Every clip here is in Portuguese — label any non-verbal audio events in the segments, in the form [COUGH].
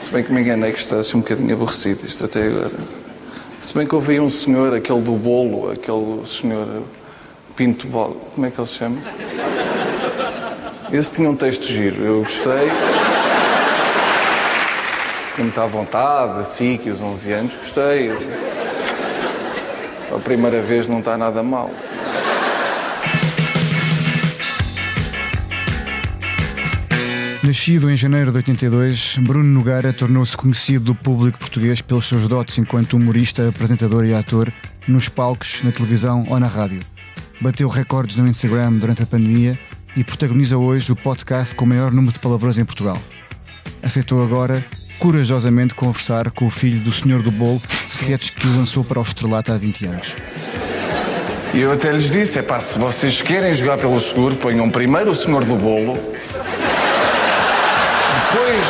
Se bem que me enganei que está assim um bocadinho aborrecido isto até agora. Se bem que aí um senhor, aquele do bolo, aquele senhor Pinto Bolo, como é que ele se chama? Esse tinha um texto giro, eu gostei. Tinha muita vontade, assim, que os 11 anos, gostei. A primeira vez não está nada mal. Nascido em janeiro de 82, Bruno Nogueira tornou-se conhecido do público português pelos seus dotes enquanto humorista, apresentador e ator nos palcos, na televisão ou na rádio. Bateu recordes no Instagram durante a pandemia e protagoniza hoje o podcast com o maior número de palavrões em Portugal. Aceitou agora, corajosamente, conversar com o filho do Senhor do Bolo, sketch que o lançou para o estrelato há 20 anos. E eu até lhes disse: é pá, se vocês querem jogar pelo seguro, ponham primeiro o Senhor do Bolo. Depois.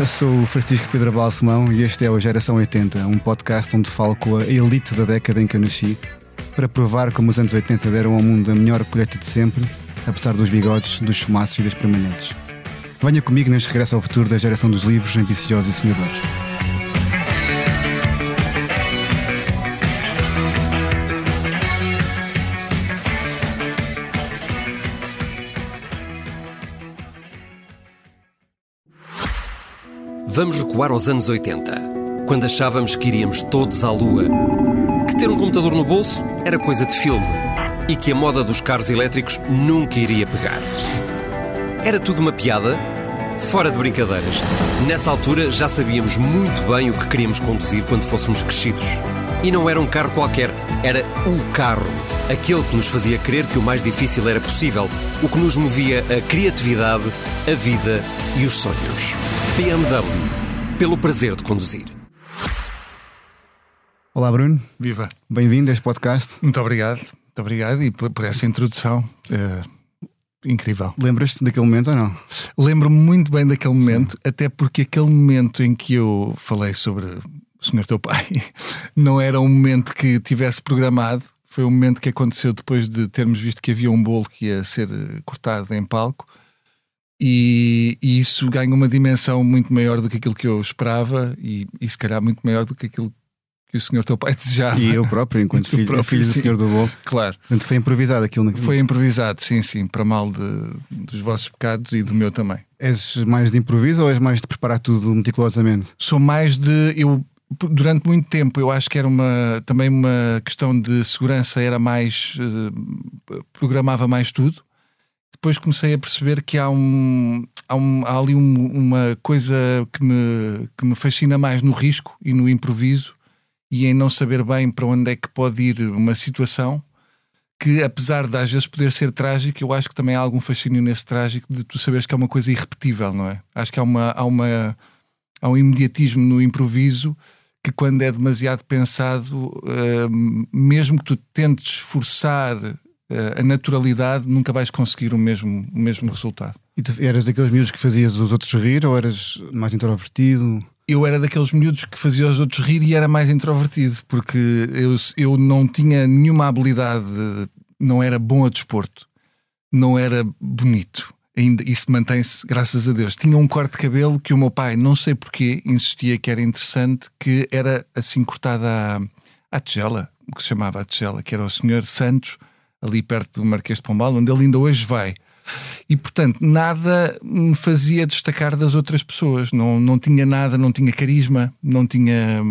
Eu sou o Francisco Pedro Balsemão e este é o Geração 80, um podcast onde falo com a elite da década em que eu nasci, para provar como os anos 80 deram ao mundo a melhor colheita de sempre, apesar dos bigodes, dos chumaços e das permanentes. Venha comigo neste regresso ao futuro da geração dos livros, ambiciosos e sonhadores. Vamos recuar aos anos 80, quando achávamos que iríamos todos à Lua, que ter um computador no bolso era coisa de filme e que a moda dos carros elétricos nunca iria pegar. Era tudo uma piada? Fora de brincadeiras. Nessa altura já sabíamos muito bem o que queríamos conduzir quando fôssemos crescidos. E não era um carro qualquer, era o carro. Aquele que nos fazia crer que o mais difícil era possível, o que nos movia a criatividade, a vida e os sonhos. BMW. Pelo prazer de conduzir. Olá, Bruno. Viva. Bem-vindo a este podcast. Muito obrigado. Muito obrigado e por, por essa introdução. eh, incrível. Lembras-te daquele momento ou não? Lembro-me muito bem daquele momento, até porque aquele momento em que eu falei sobre o senhor teu pai [LAUGHS] não era um momento que tivesse programado. Foi um momento que aconteceu depois de termos visto que havia um bolo que ia ser eh, cortado em palco. E, e isso ganha uma dimensão muito maior do que aquilo que eu esperava e, e se calhar muito maior do que aquilo que o senhor teu pai [LAUGHS] desejava. E eu próprio, enquanto [LAUGHS] filho, próprio, filho do sim. Senhor do Bolo. Claro. Portanto, foi improvisado aquilo. Na... Foi improvisado, sim, sim, para mal de- dos vossos pecados e do meu também. És mais de improviso ou és mais de preparar tudo meticulosamente? Sou mais de. Eu, durante muito tempo, eu acho que era uma também uma questão de segurança, era mais. eh, programava mais tudo. Depois comecei a perceber que há, um, há, um- há ali um- uma coisa que me, que me fascina mais no risco e no improviso e em não saber bem para onde é que pode ir uma situação que apesar de às vezes poder ser trágico, eu acho que também há algum fascínio nesse trágico de tu saberes que é uma coisa irrepetível, não é? Acho que há, uma, há, uma, há um imediatismo no improviso que quando é demasiado pensado, hum, mesmo que tu tentes forçar eh, a naturalidade, nunca vais conseguir o mesmo, o mesmo resultado. E tu eras daqueles miúdos que fazias os outros rir ou eras mais introvertido? eu era daqueles miúdos que fazia os outros rir e era mais introvertido, porque eu, eu não tinha nenhuma habilidade, não era bom a desporto, não era bonito. Ainda isso mantém-se, graças a Deus. Tinha um corte de cabelo que o meu pai, não sei porquê, insistia que era interessante, que era assim cortada à, à tigela, o que se chamava a tigela, que era o senhor Santos, ali perto do Marquês de Pombal, onde ele ainda hoje vai. E portanto, nada me fazia destacar das outras pessoas. Não, não tinha nada, não tinha carisma, não tinha.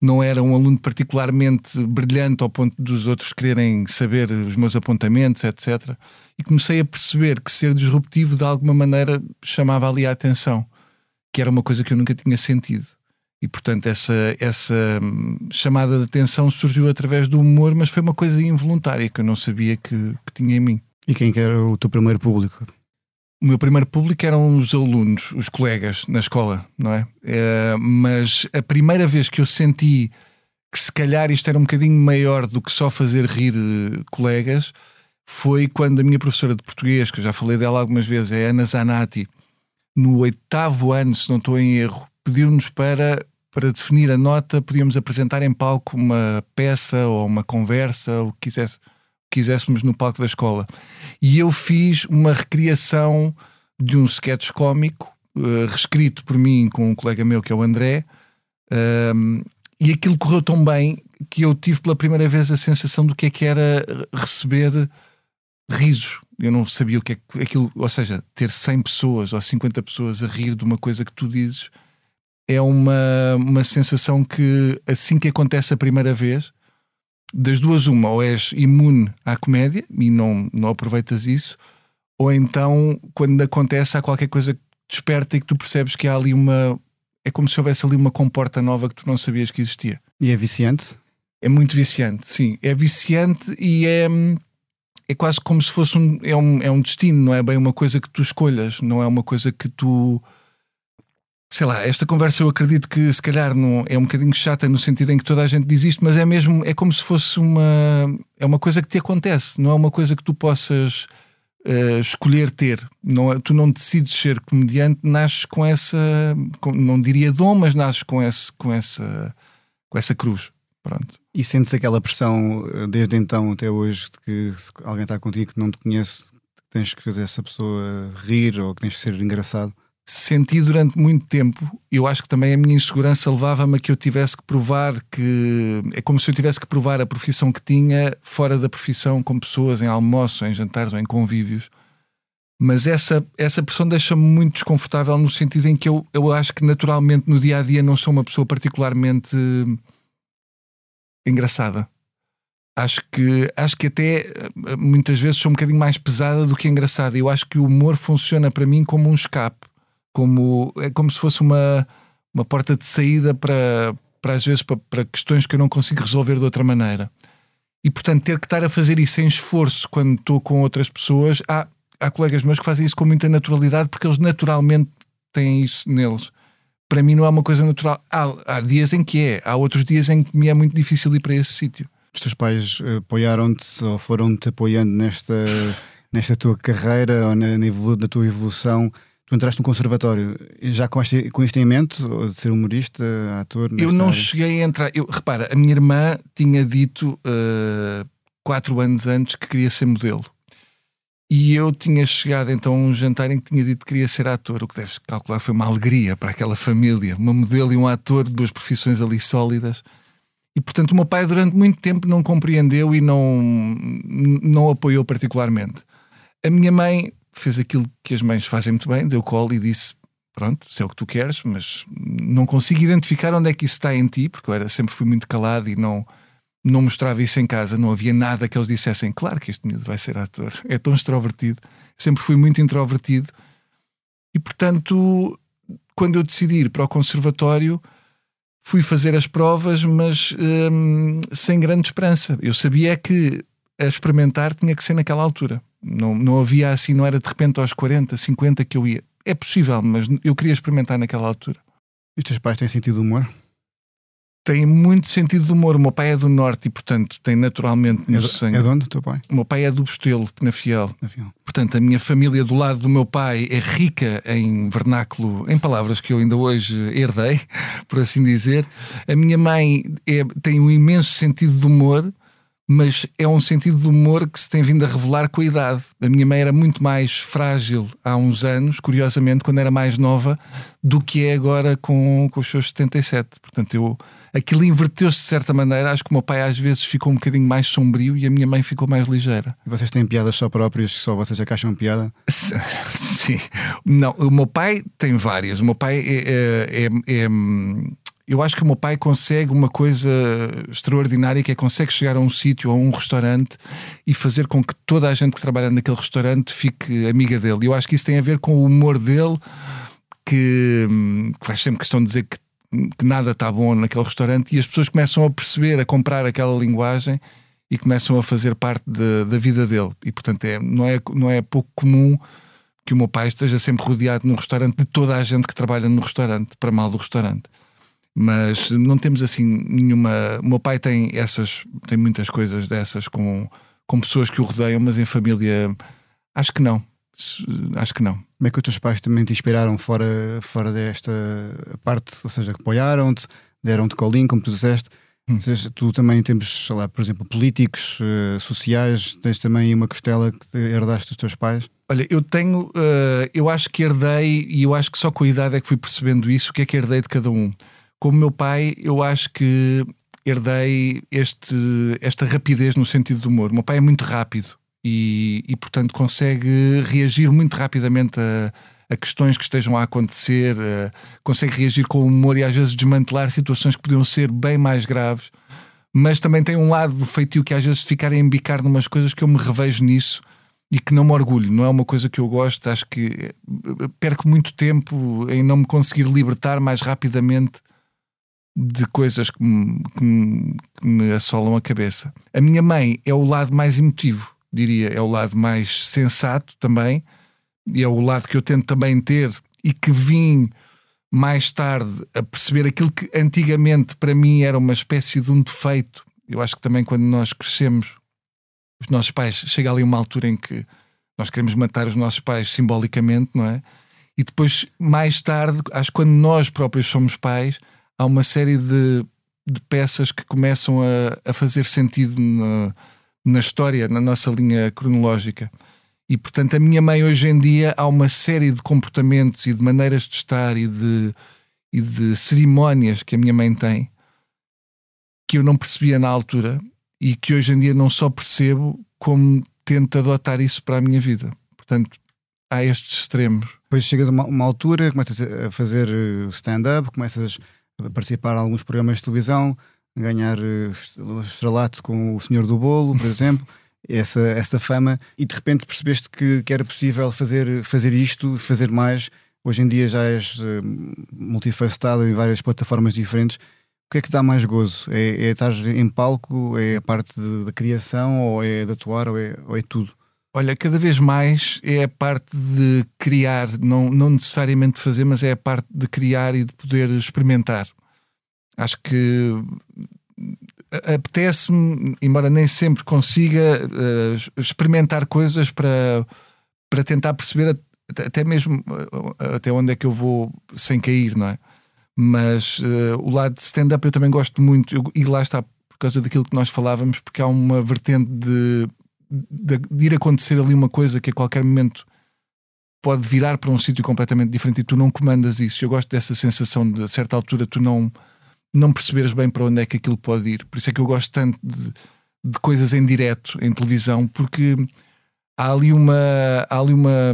Não era um aluno particularmente brilhante ao ponto dos outros quererem saber os meus apontamentos, etc. E comecei a perceber que ser disruptivo de alguma maneira chamava ali a atenção, que era uma coisa que eu nunca tinha sentido. E portanto, essa, essa hum, chamada de atenção surgiu através do humor, mas foi uma coisa involuntária que eu não sabia que, que tinha em mim. E quem que era o teu primeiro público? O meu primeiro público eram os alunos, os colegas na escola, não é? Eh, mas a primeira vez que eu senti que se calhar isto era um bocadinho maior do que só fazer rir eh, colegas foi quando a minha professora de português, que eu já falei dela algumas vezes, é Ana Zanatti, no oitavo ano, se não estou em erro, pediu-nos para, para definir a nota, podíamos apresentar em palco uma peça ou uma conversa, ou o que quisesse, quiséssemos no palco da escola. E eu fiz uma recriação de um sketch cómico uh, reescrito por mim com um colega meu que é o André, um, e aquilo correu tão bem que eu tive pela primeira vez a sensação do que é que era receber risos. Eu não sabia o que é aquilo, ou seja, ter 100 pessoas ou 50 pessoas a rir de uma coisa que tu dizes é uma, uma sensação que assim que acontece a primeira vez, das duas, uma, ou és imune à comédia e não, não aproveitas isso, ou então quando acontece há qualquer coisa que desperta e que tu percebes que há ali uma. É como se houvesse ali uma comporta nova que tu não sabias que existia. E é viciante? É muito viciante, sim. É viciante e é, é quase como se fosse um é, um. é um destino, não é bem uma coisa que tu escolhas, não é uma coisa que tu. Sei lá, esta conversa eu acredito que se calhar não, é um bocadinho chata no sentido em que toda a gente diz isto, mas é mesmo, é como se fosse uma. É uma coisa que te acontece, não é uma coisa que tu possas uh, escolher ter. Não, é, tu não decides ser comediante, nasces com essa. Com, não diria dom, mas nasces com, esse, com, essa, com essa cruz. Pronto. E sentes aquela pressão eh, desde então até hoje de que alguém está contigo que não te conhece, tens que fazer essa pessoa rir ou que tens que ser engraçado? Senti durante muito tempo, eu acho que também a minha insegurança levava-me a que eu tivesse que provar que. É como se eu tivesse que provar a profissão que tinha fora da profissão, com pessoas, em almoços, em jantares ou em convívios. Mas essa, essa pressão deixa-me muito desconfortável no sentido em que eu, eu acho que naturalmente no dia a dia não sou uma pessoa particularmente engraçada. Acho que, acho que até eh, muitas vezes sou um bocadinho mais pesada do que engraçada. Eu acho que o humor funciona para mim como um escape, como, é como se fosse uma, uma porta de saída para, para às vezes para, para questões que eu não consigo resolver de outra maneira. E portanto, ter que estar a fazer isso em esforço quando estou com outras pessoas, há, há colegas meus que fazem isso com muita naturalidade porque eles naturalmente têm isso neles para mim não é uma coisa natural. Há, há dias em que é, há outros dias em que me é muito difícil ir para esse sítio. Os teus pais eh, apoiaram-te ou foram-te apoiando nesta, nesta tua carreira ou na, na, tua evolução? Tu entraste no conservatório já com este, com este em mente, de ser humorista, ator? Eu não área? cheguei a entrar. Eu, repara, a minha irmã tinha dito uh, quatro anos antes que queria ser modelo. E eu tinha chegado então a um jantar em que tinha dito que queria ser ator, o que deves calcular foi uma alegria para aquela família, uma modelo e um ator, duas profissões ali sólidas. E portanto o meu pai durante muito tempo não compreendeu e não, não apoiou particularmente. A minha mãe fez aquilo que as mães fazem muito bem, deu colo e disse: Pronto, se é o que tu queres, mas não consigo identificar onde é que isso está em ti, porque eu era, sempre fui muito calado e não, não mostrava isso em casa, não havia nada que eles dissessem, claro que este miúdo vai ser ator, é tão extrovertido. Sempre fui muito introvertido. E portanto, quando eu decidi ir para o conservatório, fui fazer as provas, mas hum, sem grande esperança. Eu sabia que a experimentar tinha que ser naquela altura. Não, não havia assim, não era de repente aos 40, 50 que eu ia. É possível, mas eu queria experimentar naquela altura. E os teus pais têm sentido humor? tem muito sentido de humor. O meu pai é do norte e, portanto, tem naturalmente no é do, sangue. É de onde, o teu pai? O meu pai é do Bostelo, na Fiel. na Fiel. Portanto, a minha família do lado do meu pai é rica em vernáculo, em palavras que eu ainda hoje herdei, [LAUGHS] por assim dizer. A minha mãe é, tem um imenso sentido de humor, mas é um sentido de humor que se tem vindo a revelar com a idade. A minha mãe era muito mais frágil há uns anos, curiosamente, quando era mais nova, do que é agora com, com os seus 77. Portanto, eu aquilo inverteu-se de certa maneira. Acho que o meu pai às vezes ficou um bocadinho mais sombrio e a minha mãe ficou mais ligeira. E vocês têm piadas só próprias só vocês acham piada? [LAUGHS] Sim. Não, o meu pai tem várias. O meu pai é, é, é, é eu acho que o meu pai consegue uma coisa extraordinária que é consegue chegar a um sítio, a um restaurante e fazer com que toda a gente que trabalha naquele restaurante fique amiga dele. Eu acho que isso tem a ver com o humor dele, que, que faz sempre questão de dizer que que nada está bom naquele restaurante e as pessoas começam a perceber, a comprar aquela linguagem e começam a fazer parte de, da vida dele. E portanto é, não, é, não é pouco comum que o meu pai esteja sempre rodeado num restaurante de toda a gente que trabalha no restaurante, para mal do restaurante. Mas não temos assim nenhuma. O meu pai tem essas, tem muitas coisas dessas com, com pessoas que o rodeiam, mas em família acho que não acho que não. Como é que os teus pais também te inspiraram fora, fora desta parte? Ou seja, apoiaram-te, deram-te colinho, como tu disseste, Hum. Seja, tu também temos, sei lá, por exemplo, políticos, uh, sociais, tens também uma costela que herdaste dos teus pais? Olha, eu tenho, uh, eu acho que herdei, e eu acho que só com a idade é que fui percebendo isso, o que é que herdei de cada um. Como meu pai, eu acho que herdei este, esta rapidez no sentido do humor. O meu pai é muito rápido e, e portanto, consegue reagir muito rapidamente a, a questões que estejam a acontecer, a, consegue reagir com humor e às vezes desmantelar situações que podiam ser bem mais graves. Mas também tem um lado do feitio que às vezes ficar a embicar numas coisas que eu me revejo nisso e que não me orgulho, não é uma coisa que eu gosto. Acho que eh, perco muito tempo em não me conseguir libertar mais rapidamente de coisas que me, que, me, que me, assolam a cabeça. A minha mãe é o lado mais emotivo, diria, é o lado mais sensato também, e é o lado que eu tento também ter e que vim mais tarde a perceber aquilo que antigamente para mim era uma espécie de um defeito. Eu acho que também quando nós crescemos, os nossos pais, chega ali uma altura em que nós queremos matar os nossos pais simbolicamente, não é? E depois, mais tarde, acho que quando nós próprios somos pais, há uma série de, de peças que começam a, a fazer sentido na, na história, na nossa linha cronológica. E portanto, a minha mãe hoje em dia há uma série de comportamentos e de maneiras de estar e de, e de cerimónias que a minha mãe tem que eu não percebia na altura e que hoje em dia não só percebo, como tento adotar isso para a minha vida. Portanto, há estes extremos. Depois chega a uma, uma altura, começas a fazer eh, stand-up, começas participar em alguns programas de televisão, ganhar uh, estrelato com o Senhor do Bolo, por exemplo, [LAUGHS] essa, essa fama, e de repente percebeste que, que era possível fazer, fazer isto, fazer mais. Hoje em dia já és uh, multifacetado em várias plataformas diferentes. O que é que dá mais gozo? É, é estar em palco? É a parte da criação? Ou é de atuar? Ou é, ou é tudo? Olha, cada vez mais é a parte de criar, não, não necessariamente fazer, mas é a parte de criar e de poder experimentar. Acho que eh, apetece-me, embora nem sempre consiga, uh, experimentar coisas para, para tentar perceber até mesmo uh, até onde é que eu vou sem cair, não é? Mas uh, o lado de stand-up eu também gosto muito, eu, e lá está, por causa daquilo que nós falávamos, porque há uma vertente de de, de ir acontecer ali uma coisa que a qualquer momento pode virar para um sítio completamente diferente e tu não comandas isso. Eu gosto dessa sensação de a certa altura tu não, não perceberes bem para onde é que aquilo pode ir. Por isso é que eu gosto tanto de, de coisas em direto, em televisão, porque há ali uma. Há ali uma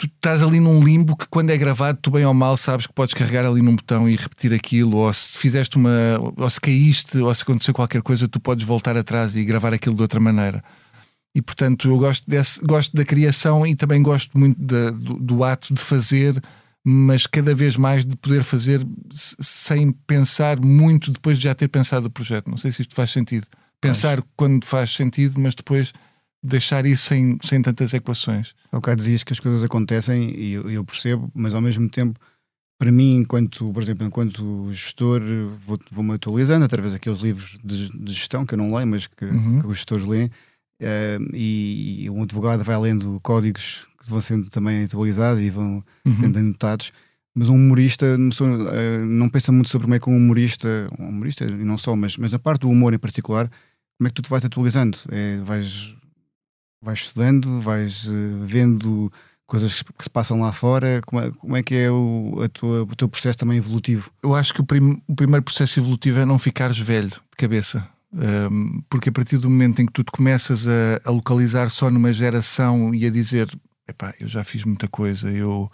tu estás ali num limbo que quando é gravado, tu bem ou mal sabes que podes carregar ali num botão e repetir aquilo, ou se fizeste uma. ou se caíste, ou se aconteceu qualquer coisa, tu podes voltar atrás e gravar aquilo de outra maneira. E portanto eu gosto, desse, gosto da criação e também gosto muito de, do, do, ato de fazer, mas cada vez mais de poder fazer sem pensar muito depois de já ter pensado o projeto. Não sei se isto faz sentido. Pensar mas... quando faz sentido, mas depois deixar isso sem, sem tantas equações. Há bocado dizias que as coisas acontecem e eu, eu, percebo, mas ao mesmo tempo, para mim, enquanto, por exemplo, enquanto gestor, vou-me vou atualizando através daqueles livros de, de, gestão que eu não leio, mas que, uhum. que os gestores leem, uh, e, e um advogado vai lendo códigos que vão sendo também atualizados e vão uhum. sendo anotados. Mas um humorista uh, não pensa muito sobre como é que um humorista, um humorista e não só, mas, mas a parte do humor em particular, como é que tu te vais atualizando? É, vais vais estudando, vais uh, vendo coisas que, se passam lá fora. Como é, como é que é o, tua, o teu processo também evolutivo? Eu acho que o, prim, o primeiro processo evolutivo é não ficares velho de cabeça. Um, porque a partir do momento em que tu te começas a, a localizar só numa geração e a dizer epá, eu já fiz muita coisa, eu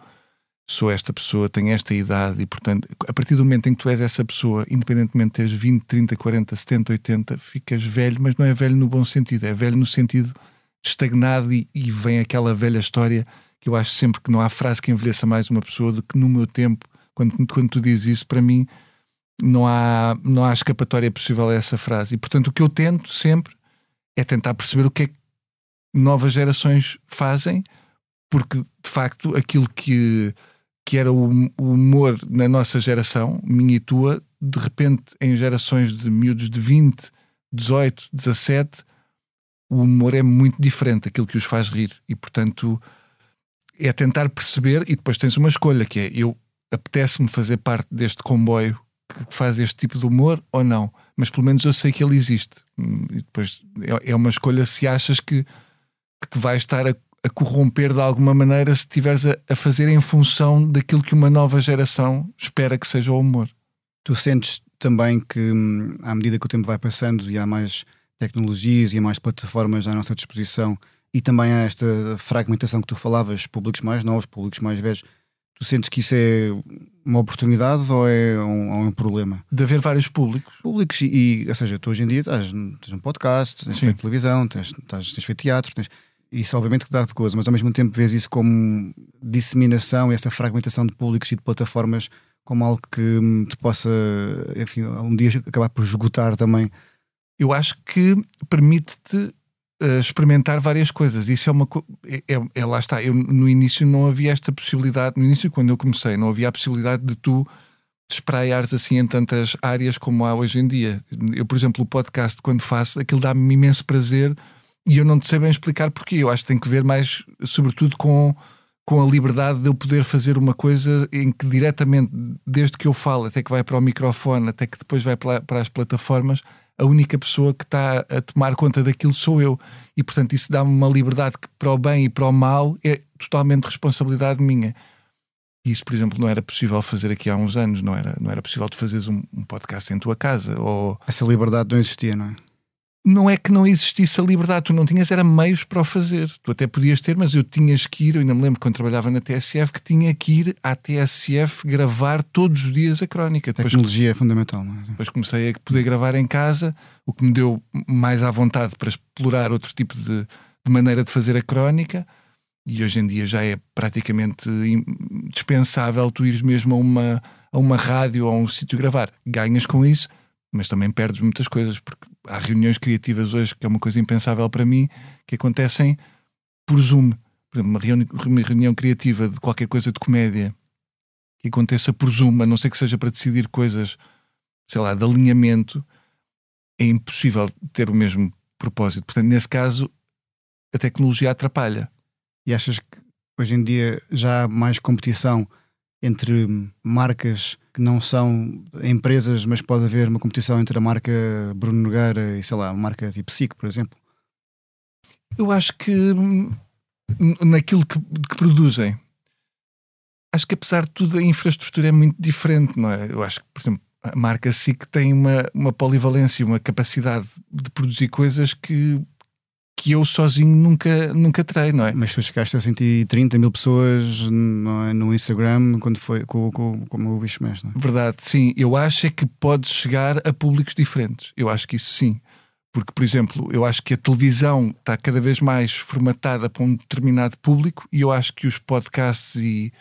sou esta pessoa, tenho esta idade e portanto, a partir do momento em que tu és essa pessoa, independentemente de teres 20, 30, 40, 70, 80, ficas velho, mas não é velho no bom sentido, é velho no sentido estagnado e, e, vem aquela velha história que eu acho sempre que não há frase que envelheça mais uma pessoa do que no meu tempo, quando, quando tu dizes isso, para mim não há, não há escapatória possível a essa frase. E portanto o que eu tento sempre é tentar perceber o que é que novas gerações fazem, porque de facto aquilo que, que era o, o humor na nossa geração, minha e tua, de repente em gerações de miúdos de 20, 18, 17 o humor é muito diferente aquilo que os faz rir e portanto é tentar perceber e depois tens uma escolha que é eu apetece-me fazer parte deste comboio que faz este tipo de humor ou não. Mas pelo menos eu sei que ele existe. E depois é, é uma escolha se achas que, que te vai estar a, a corromper de alguma maneira se estiveres a, a fazer em função daquilo que uma nova geração espera que seja o humor. Tu sentes também que, hum, à medida que o tempo vai passando e há mais tecnologias e há mais plataformas à nossa disposição, e também há esta fragmentação que tu falavas, públicos mais novos, públicos mais velhos, tu sentes que isso é uma oportunidade ou é um, ou um problema? De haver vários públicos. Públicos, e, e ou seja, tu hoje em dia estás, tens um podcast, tens Sim. feito televisão, tens, tens, tens feito teatro, tens, isso obviamente que dá de coisa, mas ao mesmo tempo vês isso como disseminação, essa fragmentação de públicos e de plataformas como algo que hum, te possa, enfim, um dia acabar por esgotar também. Eu acho que permite-te uh, experimentar várias coisas. Isso é uma co- é, é- é- lá está. Eu no início não havia esta possibilidade. No início, quando eu comecei, não havia a possibilidade de tu espraiares assim em tantas áreas como há hoje em dia. Eu, por exemplo, o podcast, quando faço, aquilo dá-me imenso prazer e eu não te sei bem explicar porquê. Eu acho que tem que ver mais, sobretudo, com, com a liberdade de eu poder fazer uma coisa em que diretamente, desde que eu falo até que vai para o microfone, até que depois vai para, as plataformas, a única pessoa que está a tomar conta daquilo sou eu. E portanto, isso dá-me uma liberdade que, para o bem e para o mal, é totalmente responsabilidade minha. E Isso, por exemplo, não era possível fazer aqui há uns anos, não era, não era possível tu fazeres um, um podcast em tua casa. Ou Essa liberdade não existia, não é? Não é que não existisse a liberdade, tu não tinhas era meios para o fazer. Tu até podias ter, mas eu tinhas que ir, eu ainda me lembro quando trabalhava na TSF, que tinha que ir à TSF gravar todos os dias a crónica. A Depois, tecnologia é fundamental, não é? depois comecei a poder gravar em casa, o que me deu mais à vontade para explorar outro tipo de, de maneira de fazer a crónica. E hoje em dia já é praticamente dispensável tu ires mesmo a uma, a uma rádio ou a um sítio gravar. Ganhas com isso, mas também perdes muitas coisas, porque há reuniões criativas hoje, que é uma coisa impensável para mim, que acontecem por Zoom. Por exemplo, uma reunião, uma reunião criativa de qualquer coisa de comédia que aconteça por Zoom, a não ser que seja para decidir coisas, sei lá, de alinhamento, é impossível ter o mesmo propósito. Portanto, nesse caso, a tecnologia atrapalha. E achas que hoje em dia já há mais competição entre marcas que não são empresas, mas pode haver uma competição entre a marca Bruno Nogueira e, sei lá, a marca tipo SIC, por exemplo? Eu acho que naquilo que, que produzem, acho que apesar de tudo a infraestrutura é muito diferente, não é? Eu acho que, por exemplo, a marca SIC tem uma, uma polivalência, uma capacidade de produzir coisas que, que eu sozinho nunca, nunca terei, não é? Mas tu chegaste a 130 mil pessoas é, no Instagram quando foi com, com, com o bicho mexe, não é? Verdade, sim. Eu acho é que pode chegar a públicos diferentes. Eu acho que isso sim. Porque, por exemplo, eu acho que a televisão está cada vez mais formatada para um determinado público e eu acho que os podcasts e,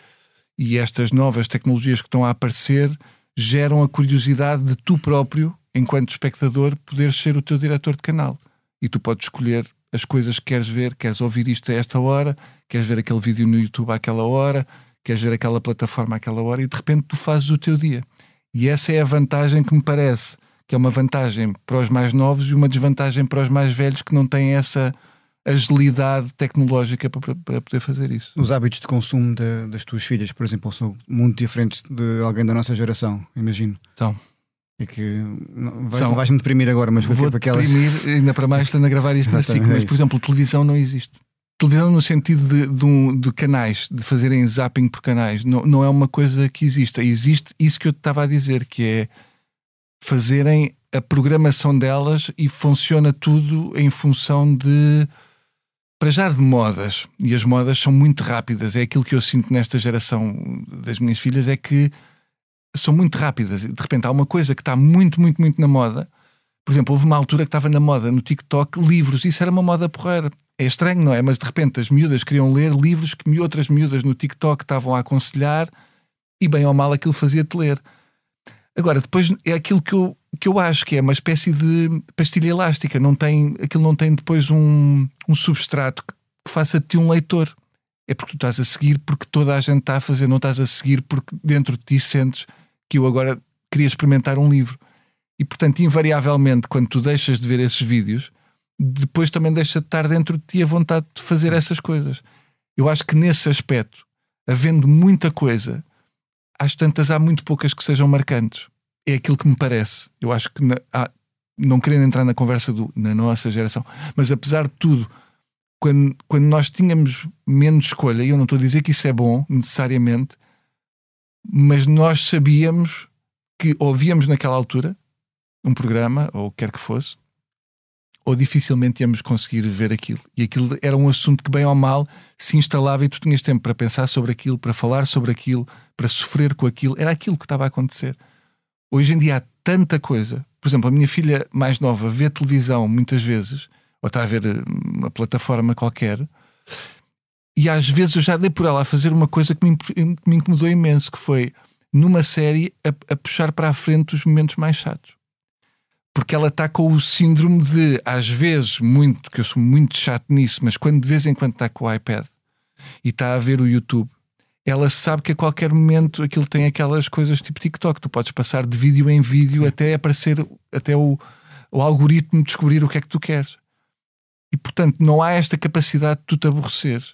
e estas novas tecnologias que estão a aparecer geram a curiosidade de tu próprio, enquanto espectador, poderes ser o teu diretor de canal. E tu podes escolher as coisas que queres ver, queres ouvir isto a esta hora, queres ver aquele vídeo no YouTube àquela hora, queres ver aquela plataforma àquela hora e de repente tu fazes o teu dia. E essa é a vantagem que me parece, que é uma vantagem para os mais novos e uma desvantagem para os mais velhos que não têm essa agilidade tecnológica para, para poder fazer isso. Os hábitos de consumo da- das tuas filhas, por exemplo, são muito diferentes de alguém da nossa geração, imagino. Então, É que não, vai- São. vais-me deprimir agora, mas vou aquelas. deprimir, ainda para mais estando a gravar isto na SIC, Exatamente, é mas por exemplo, televisão não existe. Televisão no sentido de, de, um- de canais, de fazerem zapping por canais, não, não é uma coisa que exista. Existe isso que eu te estava a dizer, que é fazerem a programação delas e funciona tudo em função de para já de modas. E as modas são muito rápidas. É aquilo que eu sinto nesta geração das minhas filhas, é que são muito rápidas. De repente há uma coisa que está muito, muito, muito na moda. Por exemplo, houve uma altura que estava na moda no TikTok livros. Isso era uma moda porreira. É estranho, não é? Mas de repente as miúdas queriam ler livros que outras miúdas no TikTok estavam a aconselhar e bem ou mal aquilo fazia-te ler. Agora, depois é aquilo que eu, que eu acho que é uma espécie de pastilha elástica. Não tem, aquilo não tem depois um, um substrato que, que faça de ti um leitor. É porque tu estás a seguir porque toda a gente está a fazer, não estás a seguir porque dentro de ti sentes que eu agora queria experimentar um livro. E portanto, invariavelmente, quando tu deixas de ver esses vídeos, depois também deixa de estar dentro de ti a vontade de fazer essas coisas. Eu acho que nesse aspecto, havendo muita coisa, às tantas há muito poucas que sejam marcantes. é aquilo que me parece. Eu acho que, na, ah, não querendo entrar na conversa do, na nossa geração, mas apesar de tudo, quando, quando nós tínhamos menos escolha, e eu não estou a dizer que isso é bom necessariamente, mas nós sabíamos que ouvíamos naquela altura um programa, ou quer que fosse, ou dificilmente íamos conseguir ver aquilo. E aquilo era um assunto que, bem ou mal, se instalava e tu tinhas tempo para pensar sobre aquilo, para falar sobre aquilo, para sofrer com aquilo. Era aquilo que estava a acontecer. Hoje em dia há tanta coisa. Por exemplo, a minha filha mais nova vê televisão muitas vezes, ou está a ver eh, uma plataforma qualquer, e às vezes eu já dei por ela a fazer uma coisa que me, que me incomodou imenso, que foi numa série a, a puxar para a frente os momentos mais chatos porque ela está com o síndrome de, às vezes, muito, que eu sou muito chato nisso, mas quando de vez em quando está com o iPad e está a ver o YouTube, ela sabe que a qualquer momento aquilo tem aquelas coisas tipo TikTok. Tu podes passar de vídeo em vídeo Sim. até aparecer, até o, o algoritmo descobrir o que é que tu queres. E portanto, não há esta capacidade de tu te aborrecer.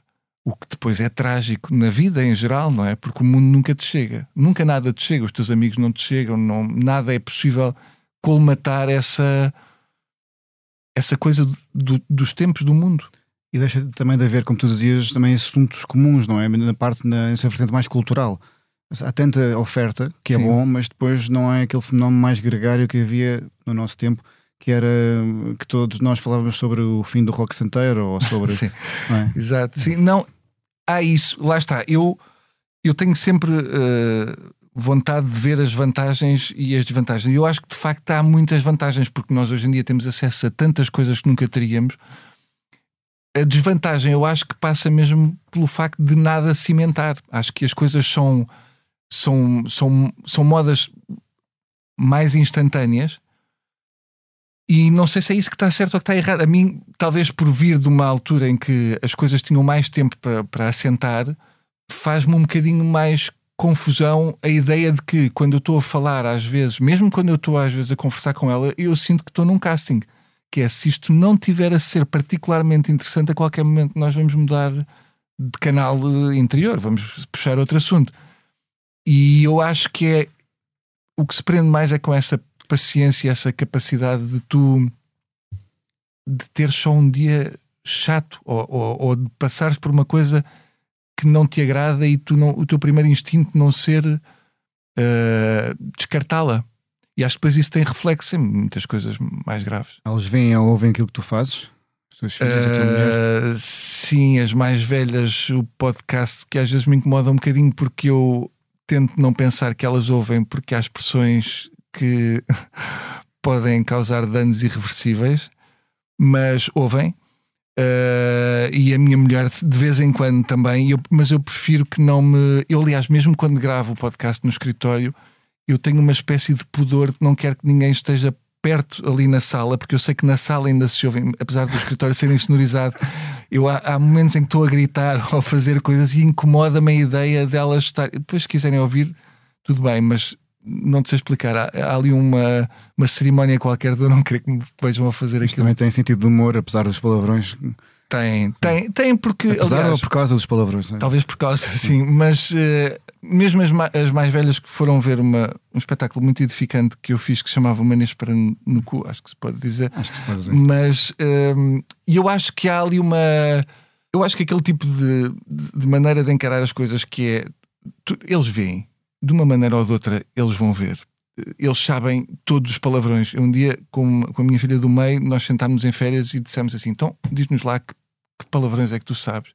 O que depois é trágico na vida em geral, não é? Porque o mundo nunca te chega. Nunca nada te chega. Os teus amigos não te chegam. Não, nada é possível colmatar essa, essa coisa do, dos tempos do mundo. E deixa também de haver, como tu dizias, também assuntos comuns, não é? Na parte, nessa vertente mais cultural. Há tanta oferta que é Sim. bom, mas depois não é aquele fenómeno mais gregário que havia no nosso tempo, que era que todos nós falávamos sobre o fim do rock santeiro ou sobre. [LAUGHS] Sim. É? Exato. Sim, não, há isso, lá está. Eu, eu tenho sempre. Uh, vontade de ver as vantagens e as desvantagens. E eu acho que de facto há muitas vantagens, porque nós hoje em dia temos acesso a tantas coisas que nunca teríamos. A desvantagem eu acho que passa mesmo pelo facto de nada cimentar. Acho que as coisas são, são, são, são modas mais instantâneas. E não sei se é isso que está certo ou que está errado. A mim, talvez por vir de uma altura em que as coisas tinham mais tempo para, para assentar, faz-me um bocadinho mais confusão a ideia de que quando eu estou a falar, às vezes, mesmo quando eu estou às vezes a conversar com ela, eu sinto que estou num casting. Que é se isto não tiver a ser particularmente interessante, a qualquer momento nós vamos mudar de canal eh, interior, vamos puxar outro assunto. E eu acho que é o que se prende mais é com essa paciência, essa capacidade de tu de ter só um dia chato ou, ou, ou de passares por uma coisa que não te agrada e tu não, o teu primeiro instinto não ser uh, descartá-la. E acho que depois isso tem reflexo em muitas coisas mais graves. Eles veem ou ouvem aquilo que tu fazes? As filhas, uh, sim, as mais velhas, o podcast que às vezes me incomoda um bocadinho porque eu tento não pensar que elas ouvem porque há expressões que [LAUGHS] podem causar danos irreversíveis, mas ouvem. Uh, e a minha mulher de vez em quando também, eu, mas eu prefiro que não me. Eu, aliás, mesmo quando gravo o podcast no escritório, eu tenho uma espécie de pudor de não quero que ninguém esteja perto ali na sala, porque eu sei que na sala ainda se ouvem, apesar do escritório ser insonorizado, eu, há, há, momentos em que estou a gritar [LAUGHS] ou a fazer coisas e incomoda-me a ideia delas estar. Depois, se quiserem ouvir, tudo bem, mas não te sei explicar. Há, há, ali uma, uma cerimónia qualquer de eu não querer que me vejam a fazer Isto aquilo. também tem sentido de humor, apesar dos palavrões. Tem, tem, tem porque. Apesar aliás, ou por causa dos palavrões? É? Talvez por causa, sim, mas uh, mesmo as, as, mais velhas que foram ver uma, um espetáculo muito edificante que eu fiz que se chamava Manês para no cu, acho que se pode dizer. Acho que se pode dizer. Mas uh, eu acho que há ali uma. Eu acho que aquele tipo de, de maneira de encarar as coisas que é. Tu, eles veem, de uma maneira ou de outra, eles vão ver. Eles sabem todos os palavrões. Um dia, com, com a minha filha do meio, nós sentámos em férias e dissemos assim: então, diz-nos lá que, que, palavrões é que tu sabes.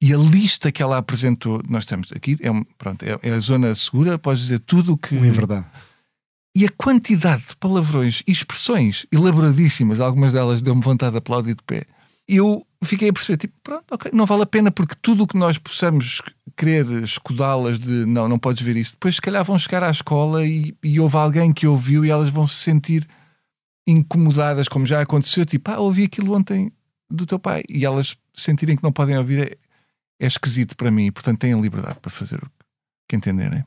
E a lista que ela apresentou, nós temos aqui, é, pronto, é, é a zona segura, podes dizer tudo o que. É verdade. E a quantidade de palavrões e expressões elaboradíssimas, algumas delas deu-me vontade de aplaudir de pé. Eu fiquei a perceber, tipo, pronto, ok, não vale a pena porque tudo o que nós possamos querer escudá-las de não, não podes ver isso, depois se calhar vão chegar à escola e, e houve alguém que ouviu e elas vão se sentir incomodadas, como já aconteceu, tipo, ah, ouvi aquilo ontem do teu pai, e elas sentirem que não podem ouvir é, é esquisito para mim, portanto têm liberdade para fazer o que entenderem.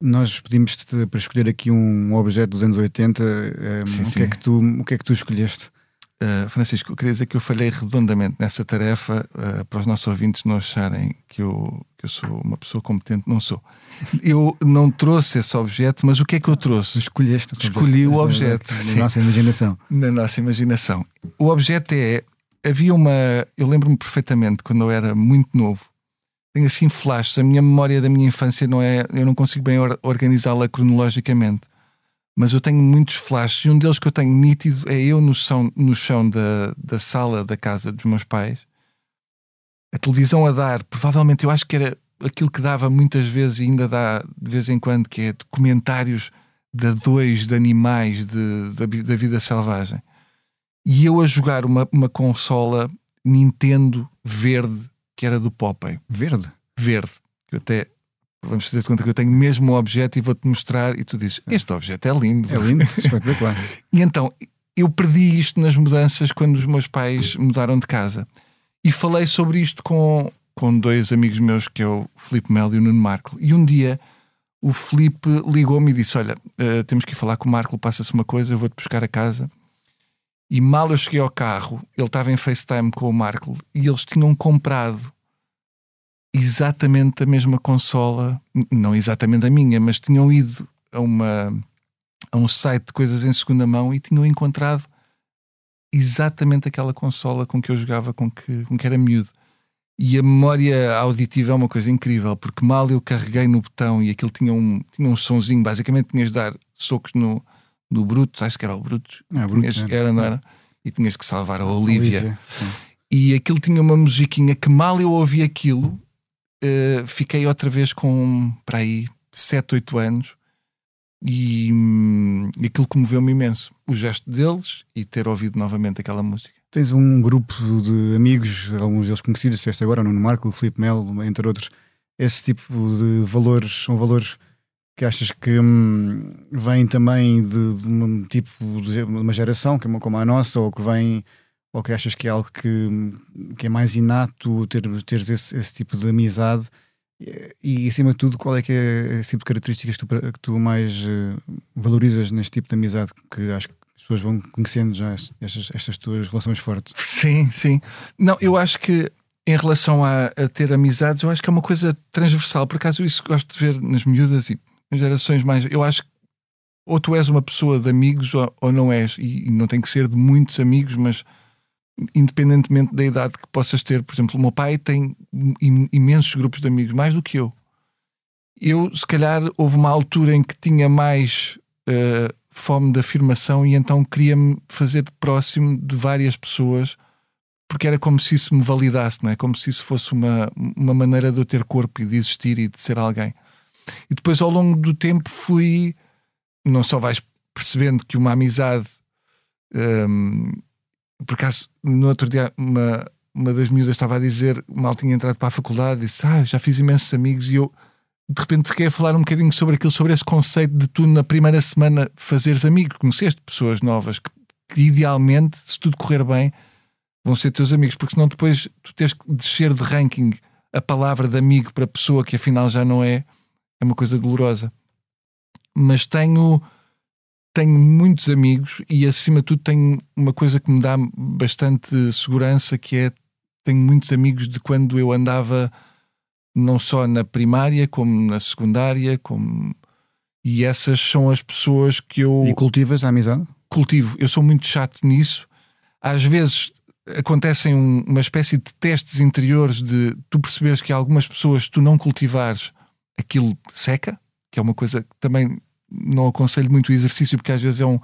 Nós pedimos-te para escolher aqui um objeto dos anos 80. Um, sim, o, que É que tu, o que é que tu escolheste? Uh, Francisco, eu queria dizer que eu falhei redondamente nessa tarefa uh, para os nossos ouvintes não acharem que eu, que eu sou uma pessoa competente. Não sou. Eu não trouxe esse objeto, mas o que é que eu trouxe? Escolheste Escolhi o objeto. Na nossa imaginação. Na nossa imaginação. O objeto é. Havia uma. Eu lembro-me perfeitamente quando eu era muito novo. Tenho assim flashes. A minha memória da minha infância não é. Eu não consigo bem organizá-la cronologicamente mas eu tenho muitos flashes e um deles que eu tenho nítido é eu no chão, no chão da, da sala da casa dos meus pais, a televisão a dar, provavelmente eu acho que era aquilo que dava muitas vezes e ainda dá de vez em quando, que é comentários de dois de animais de, de, da vida selvagem. E eu a jogar uma, uma consola Nintendo verde, que era do Popeye. Verde? Verde. Que eu até Vamos fazer de conta que eu tenho mesmo o objeto e vou-te mostrar. E tu dizes: Este objeto é lindo. É lindo, [LAUGHS] espetacular. e então, eu perdi isto nas mudanças quando os meus pais mudaram de casa. E falei sobre isto com, com dois amigos meus, que é o Filipe Melo e o Nuno Marco. E um dia o Filipe ligou-me e disse: Olha, uh, temos que ir falar com o Marco, passa-se uma coisa, eu vou-te buscar a casa. E mal eu cheguei ao carro, ele estava em FaceTime com o Marco e eles tinham comprado exatamente a mesma consola, não exatamente a minha, mas tinham ido a, uma, a um site de coisas em segunda mão e tinham encontrado exatamente aquela consola com que eu jogava, com que, com que era miúdo. E a memória auditiva é uma coisa incrível, porque mal eu carreguei no botão e aquilo tinha um, tinha um sonzinho, basicamente tinhas de dar socos no, no Bruto, acho que era o Bruto, não, Bruto tinhas, era, não era? E tinhas que salvar a Olivia. Olivia e aquilo tinha uma musiquinha que mal eu ouvi aquilo, uh, fiquei outra vez com para aí 7, 8 anos e, hum, aquilo comoveu-me imenso. O gesto deles e ter ouvido novamente aquela música. Tens um grupo de amigos, alguns deles conhecidos, disseste agora, Nuno Marco, o Filipe Melo, entre outros. Esse tipo de valores são valores que achas que hum, vêm também de, de, um tipo de uma geração que é como a nossa ou que vem ou que achas que é algo que, que é mais inato ter, teres esse, esse tipo de amizade? E, acima de tudo, qual é que é esse tipo de características que tu, que tu mais uh, valorizas neste tipo de amizade que acho que as pessoas vão conhecendo já estas, estas tuas relações fortes? Sim, sim. Não, eu acho que em relação a, a, ter amizades, eu acho que é uma coisa transversal. Por acaso, isso gosto de ver nas miúdas e nas gerações mais. Eu acho que ou tu és uma pessoa de amigos ou, ou não és, e, e não tem que ser de muitos amigos, mas independentemente da idade que possas ter. Por exemplo, o meu pai tem imensos grupos de amigos, mais do que eu. Eu, se calhar, houve uma altura em que tinha mais uh, fome de afirmação e então queria-me fazer próximo de várias pessoas porque era como se isso me validasse, não é? Como se isso fosse uma, uma maneira de eu ter corpo e de existir e de ser alguém. E depois, ao longo do tempo, fui. Não só vais percebendo que uma amizade. Um, por acaso, no outro dia, uma, uma das miúdas estava a dizer, mal tinha entrado para a faculdade, disse: Ah, já fiz imensos amigos, e eu de repente fiquei a falar um bocadinho sobre aquilo, sobre esse conceito de tu na primeira semana fazeres amigos, conheceste pessoas novas que, que idealmente, se tudo correr bem, vão ser teus amigos, porque senão depois tu tens que descer de ranking a palavra de amigo para pessoa que afinal já não é, é uma coisa dolorosa. Mas tenho tenho muitos amigos e acima de tudo tenho uma coisa que me dá bastante segurança que é tenho muitos amigos de quando eu andava não só na primária como na secundária como e essas são as pessoas que eu e cultivas a amizade? cultivo. Eu sou muito chato nisso. Às vezes acontecem um, uma espécie de testes interiores de tu perceberes que algumas pessoas tu não cultivares aquilo seca que é uma coisa que também não aconselho muito o exercício porque às vezes é um,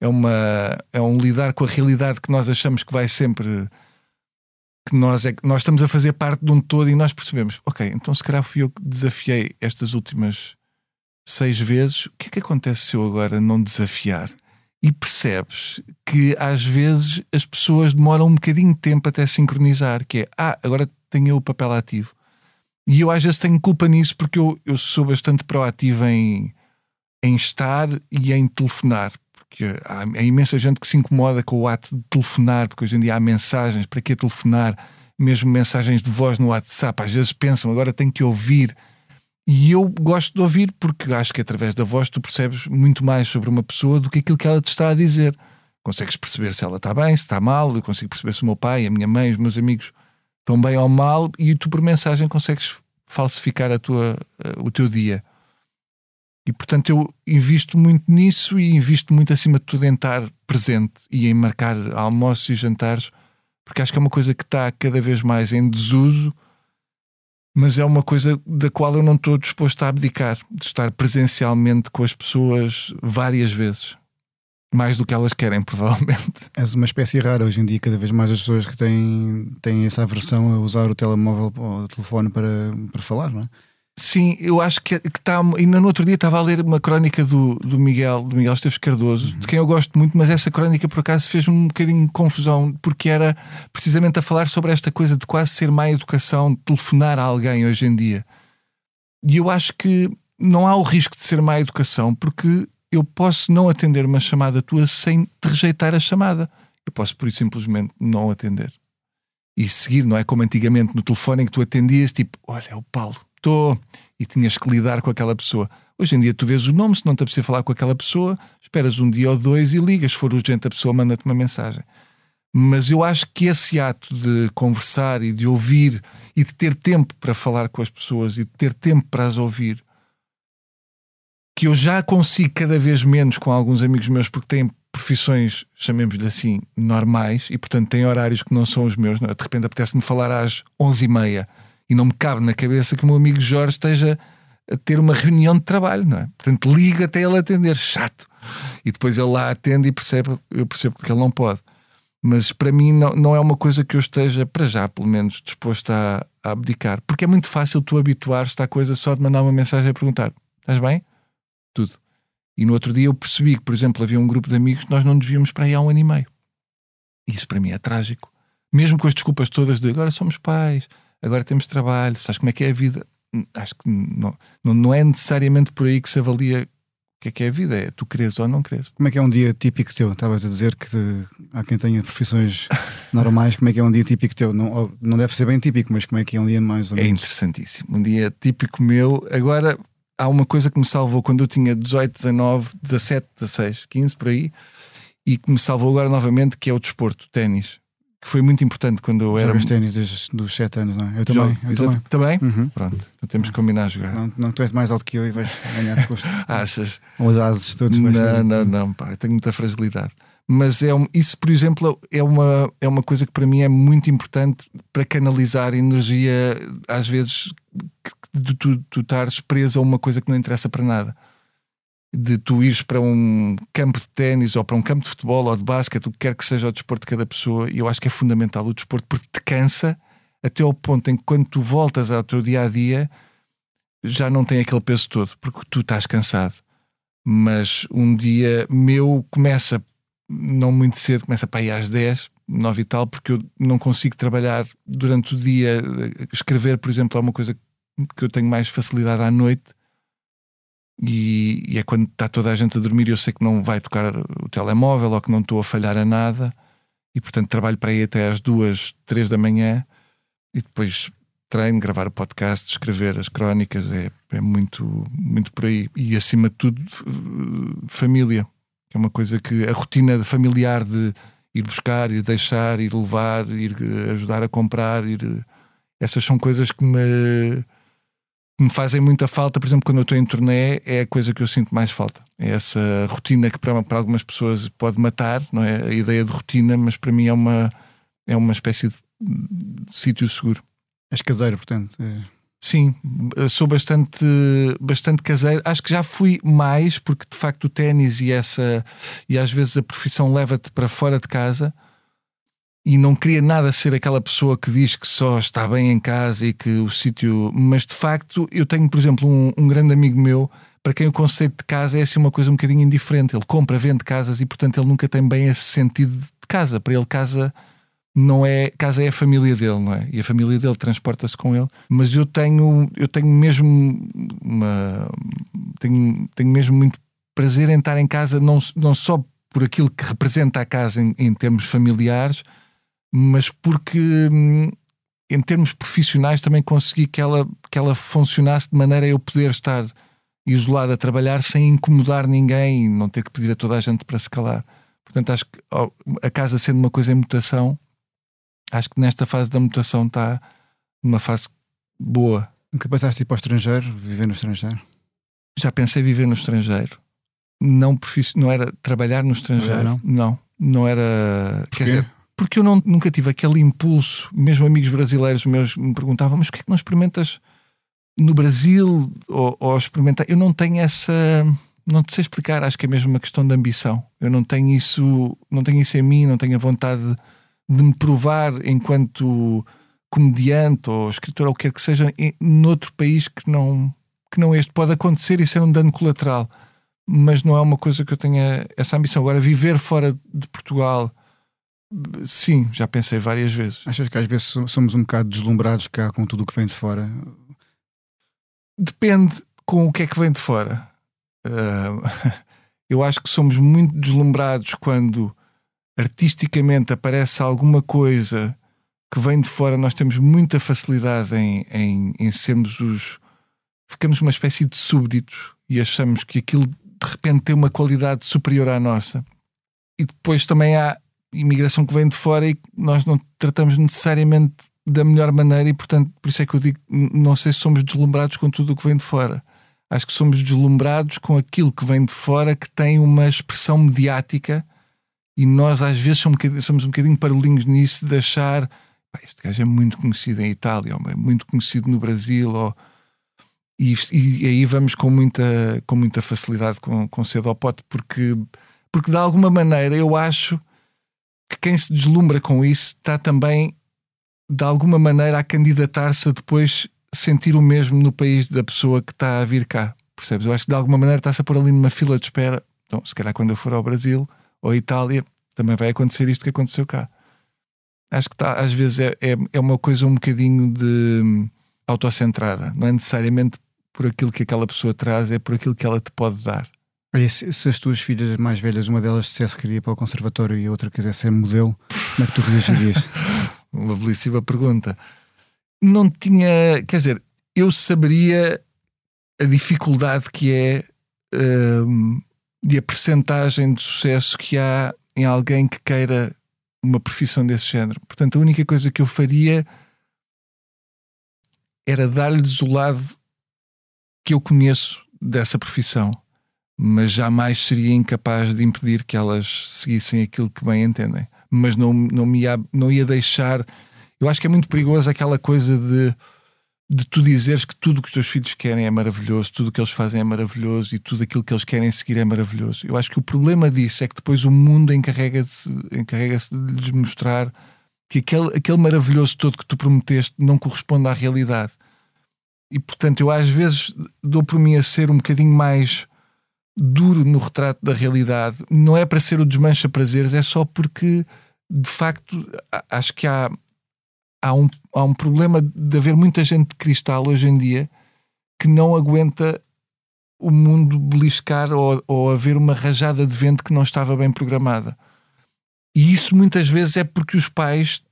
é, uma, é um lidar com a realidade que nós achamos que vai sempre. que nós, é, nós estamos a fazer parte de um todo e nós percebemos, ok, então se calhar fui eu que desafiei estas últimas seis vezes, o que é que acontece se eu agora não desafiar? E percebes que às vezes as pessoas demoram um bocadinho de tempo até sincronizar, que é, ah, agora tenho o papel ativo. E eu às vezes tenho culpa nisso porque eu, eu sou bastante proativo em, em estar e em telefonar. Porque há, há imensa gente que se incomoda com o ato de telefonar, porque hoje em dia há mensagens, para que telefonar? Mesmo mensagens de voz no WhatsApp, às vezes pensam, agora tenho que ouvir. E eu gosto de ouvir porque acho que através da voz tu percebes muito mais sobre uma pessoa do que aquilo que ela te está a dizer. consegues perceber se ela está bem, se está mal, eu consigo perceber se o meu pai, a minha mãe, os meus amigos estão bem ou mal, e tu por mensagem consegues falsificar a tua, o teu dia. E portanto eu invisto muito nisso e invisto muito acima de tudo em estar presente e em marcar almoços e jantares, porque acho que é uma coisa que está cada vez mais em desuso, mas é uma coisa da qual eu não estou disposto a abdicar, de estar presencialmente com as pessoas várias vezes. Mais do que elas querem, [LAUGHS] provavelmente. És uma espécie rara hoje em dia, cada vez mais as pessoas que têm, têm essa aversão a usar o telemóvel ou o telefone para, para falar, não é? Sim, eu acho que está. Ainda no outro dia estava a ler uma crónica do, do Miguel, do Miguel Esteves Cardoso, uhum. de quem eu gosto muito, mas essa crónica por acaso fez-me um bocadinho de confusão, porque era precisamente a falar sobre esta coisa de quase ser má educação telefonar a alguém hoje em dia. E eu acho que não há o risco de ser má educação, porque eu posso não atender uma chamada tua sem te rejeitar a chamada. Eu posso, por isso, simplesmente não atender. E seguir, não é como antigamente no telefone em que tu atendias, tipo, olha, é o Paulo estou e tinhas que lidar com aquela pessoa. Hoje em dia tu vês o nome, se não te precisa falar com aquela pessoa, esperas um dia ou dois e ligas. Se for urgente, a pessoa manda-te uma mensagem. Mas eu acho que esse ato de conversar e de ouvir e de ter tempo para falar com as pessoas e de ter tempo para as ouvir, que eu já consigo cada vez menos com alguns amigos meus porque têm profissões, chamemos-lhe assim, normais e portanto têm horários que não são os meus. Não? É? De repente apetece-me falar às 11h30 e não me cabe na cabeça que o meu amigo Jorge esteja a ter uma reunião de trabalho, não é? Portanto, liga até ele atender, chato. E depois ele lá atende e percebe, eu percebo que ele não pode. Mas para mim não, não é uma coisa que eu esteja, para já, pelo menos, disposto a, a abdicar. Porque é muito fácil tu habituar-te à coisa só de mandar uma mensagem a perguntar: estás bem? Tudo. E no outro dia eu percebi que, por exemplo, havia um grupo de amigos que nós não nos víamos para aí há um ano e meio. Isso para mim é trágico. Mesmo com as desculpas todas de agora somos pais, agora temos trabalho, sabes como é que é a vida? Acho que não, não, é necessariamente por aí que se avalia o que é que é a vida, é tu queres ou não queres. Como é que é um dia típico teu? Estavas a dizer que te, há quem tenha profissões normais, como é que é um dia típico teu? Não, não deve ser bem típico, mas como é que é um dia mais ou é menos? É interessantíssimo. Um dia típico meu, agora há uma coisa que me salvou quando eu tinha 18, 19, 17, 16, 15 por aí, e que me salvou agora novamente, que é o desporto, ténis que foi muito importante quando eu era. Jogas ténis desde os 7 anos, não é? Eu também. Eu também? também? Uhum. Pronto, então temos que combinar a jogar. Não, não tu és mais alto que eu e vais ganhar custo. [LAUGHS] Achas? Os ases todos. Não, não, não, não, pá, eu tenho muita fragilidade. Mas é um, isso, por exemplo, é uma, é uma coisa que para mim é muito importante para canalizar energia, às vezes, de tu, tu estares preso a uma coisa que não interessa para nada de tu ires para um campo de ténis ou para um campo de futebol ou de basquete, o que quer que seja o desporto de cada pessoa, e eu acho que é fundamental o desporto porque te cansa até ao ponto em que quando tu voltas ao teu dia a dia já não tem aquele peso todo, porque tu estás cansado. Mas um dia meu começa não muito cedo, começa para ir às 10, 9 e tal, porque eu não consigo trabalhar durante o dia. Escrever, por exemplo, é uma coisa que eu tenho mais facilidade à noite e, e, é quando está toda a gente a dormir e eu sei que não vai tocar o telemóvel ou que não estou a falhar a nada e portanto trabalho para aí até às duas, três da manhã e depois treino, gravar o podcast, escrever as crónicas, é, é muito, muito por aí. E acima de tudo, família. É uma coisa que a rotina familiar de ir buscar, ir deixar, ir levar, ir ajudar a comprar, ir... essas são coisas que me me fazem muita falta, por exemplo, quando eu estou em turnê, é a coisa que eu sinto mais falta. É essa rotina que para, para algumas pessoas pode matar, não é? A ideia de rotina, mas para mim é uma, é uma espécie de, de sítio seguro. És caseiro, portanto. É... Sim, sou bastante, bastante caseiro. Acho que já fui mais, porque de facto o ténis e essa e às vezes a profissão leva-te para fora de casa e não queria nada ser aquela pessoa que diz que só está bem em casa e que o sítio. Mas de facto, eu tenho, por exemplo, um, um, grande amigo meu para quem o conceito de casa é assim uma coisa um bocadinho indiferente. Ele compra, vende casas e, portanto, ele nunca tem bem esse sentido de casa. Para ele, casa não é casa é a família dele, não é? E a família dele transporta-se com ele. Mas eu tenho, eu tenho mesmo uma, tenho, tenho mesmo muito prazer em estar em casa, não, não só por aquilo que representa a casa em, em termos familiares mas porque hum, em termos profissionais também consegui que ela, que ela funcionasse de maneira a eu poder estar isolado a trabalhar sem incomodar ninguém e não ter que pedir a toda a gente para se calar. Portanto, acho que a casa sendo uma coisa em mutação, acho que nesta fase da mutação está numa fase boa. Nunca pensaste ir para o estrangeiro, viver no estrangeiro? Já pensei viver no estrangeiro. Não, não era trabalhar no estrangeiro. Não, não, não era. Porquê? Quer dizer, porque eu não, nunca tive aquele impulso. Mesmo amigos brasileiros meus me perguntavam: mas o que é que não experimentas no Brasil ou, ou experimentar? Eu não tenho essa. Não te sei explicar, acho que é mesmo uma questão de ambição. Eu não tenho isso, não tenho isso em mim, não tenho a vontade de me provar enquanto comediante ou escritor ou o que quer que seja noutro país que não, que não este. Pode acontecer e ser um dano colateral, mas não é uma coisa que eu tenha essa ambição. Agora, viver fora de Portugal, sim, já pensei várias vezes. Achas que às vezes somos um bocado deslumbrados cá com tudo o que vem de fora? Depende com o que é que vem de fora. Uh, [LAUGHS] eu acho que somos muito deslumbrados quando artisticamente aparece alguma coisa que vem de fora, nós temos muita facilidade em, em, em sermos os. Ficamos uma espécie de súbditos e achamos que aquilo de repente tem uma qualidade superior à nossa. E depois também há imigração que vem de fora e nós não tratamos necessariamente da melhor maneira, e portanto, por isso é que eu digo: não sei se somos deslumbrados com tudo o que vem de fora. Acho que somos deslumbrados com aquilo que vem de fora que tem uma expressão mediática e nós às vezes somos um bocadinho, somos um bocadinho parolinhos nisso de achar este gajo é muito conhecido em Itália, ou é muito conhecido no Brasil, ou... E, e, aí vamos com muita, com muita facilidade com, com cedo ao pote, porque, porque de alguma maneira eu acho que quem se deslumbra com isso está também de alguma maneira a candidatar-se a depois sentir o mesmo no país da pessoa que está a vir cá. Percebes? Eu acho que de alguma maneira está-se a pôr ali numa fila de espera. Então, se calhar quando eu for ao Brasil ou à Itália, também vai acontecer isto que aconteceu cá acho que tá, às vezes é, é, é, uma coisa um bocadinho de hum, autocentrada. Não é necessariamente por aquilo que aquela pessoa traz, é por aquilo que ela te pode dar. Olha, se, se as tuas filhas mais velhas, uma delas dissesse que queria ir para o conservatório e a outra quisesse ser modelo, como é que tu reagirias? [LAUGHS] uma belíssima pergunta. Não tinha, quer dizer, eu saberia a dificuldade que é um, e a percentagem de sucesso que há em alguém que queira uma profissão desse género. Portanto, a única coisa que eu faria era dar-lhes o lado que eu conheço dessa profissão, mas jamais seria incapaz de impedir que elas seguissem aquilo que bem entendem. Mas não, não, me ia, não ia deixar. Eu acho que é muito perigoso aquela coisa de de tu dizeres que tudo o que os teus filhos querem é maravilhoso, tudo o que eles fazem é maravilhoso e tudo aquilo que eles querem seguir é maravilhoso. Eu acho que o problema disso é que depois o mundo encarrega-se encarrega de lhes mostrar que aquele, aquele maravilhoso todo que tu prometeste não corresponde à realidade. E portanto, eu às vezes dou por mim a ser um bocadinho mais duro no retrato da realidade. Não é para ser o desmancha prazeres, é só porque de facto acho que há, há um, há um problema de haver muita gente de cristal hoje em dia que não aguenta o mundo beliscar ou, ou haver uma rajada de vento que não estava bem programada. E isso muitas vezes é porque os pais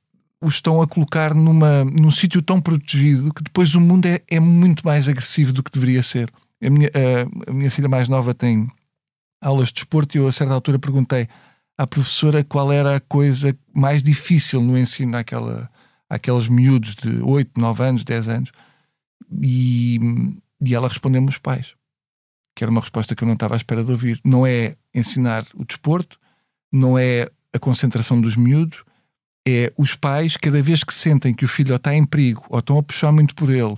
os estão a colocar numa, num sítio tão protegido que depois o mundo é, é muito mais agressivo do que deveria ser. A minha, a, a minha filha mais nova tem aulas de desporto e eu a certa altura perguntei à professora qual era a coisa mais difícil no ensino naquela, àqueles miúdos de 8, 9 anos, 10 anos, e, e ela respondeu-me os pais, que era uma resposta que eu não estava à espera de ouvir. Não é ensinar o desporto, não é a concentração dos miúdos, é os pais, cada vez que sentem que o filho está em perigo, ou estão a puxar muito por ele,